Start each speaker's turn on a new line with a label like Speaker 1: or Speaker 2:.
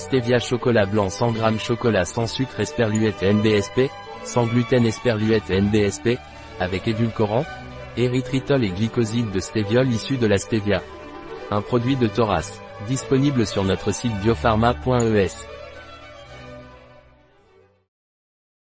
Speaker 1: Stevia chocolat blanc 100 g chocolat sans sucre esperluette NBSP, sans gluten esperluette NBSP, avec édulcorant, érythritol et glycoside de stéviol issu de la stevia. Un produit de Thoras, disponible sur notre site biopharma.es.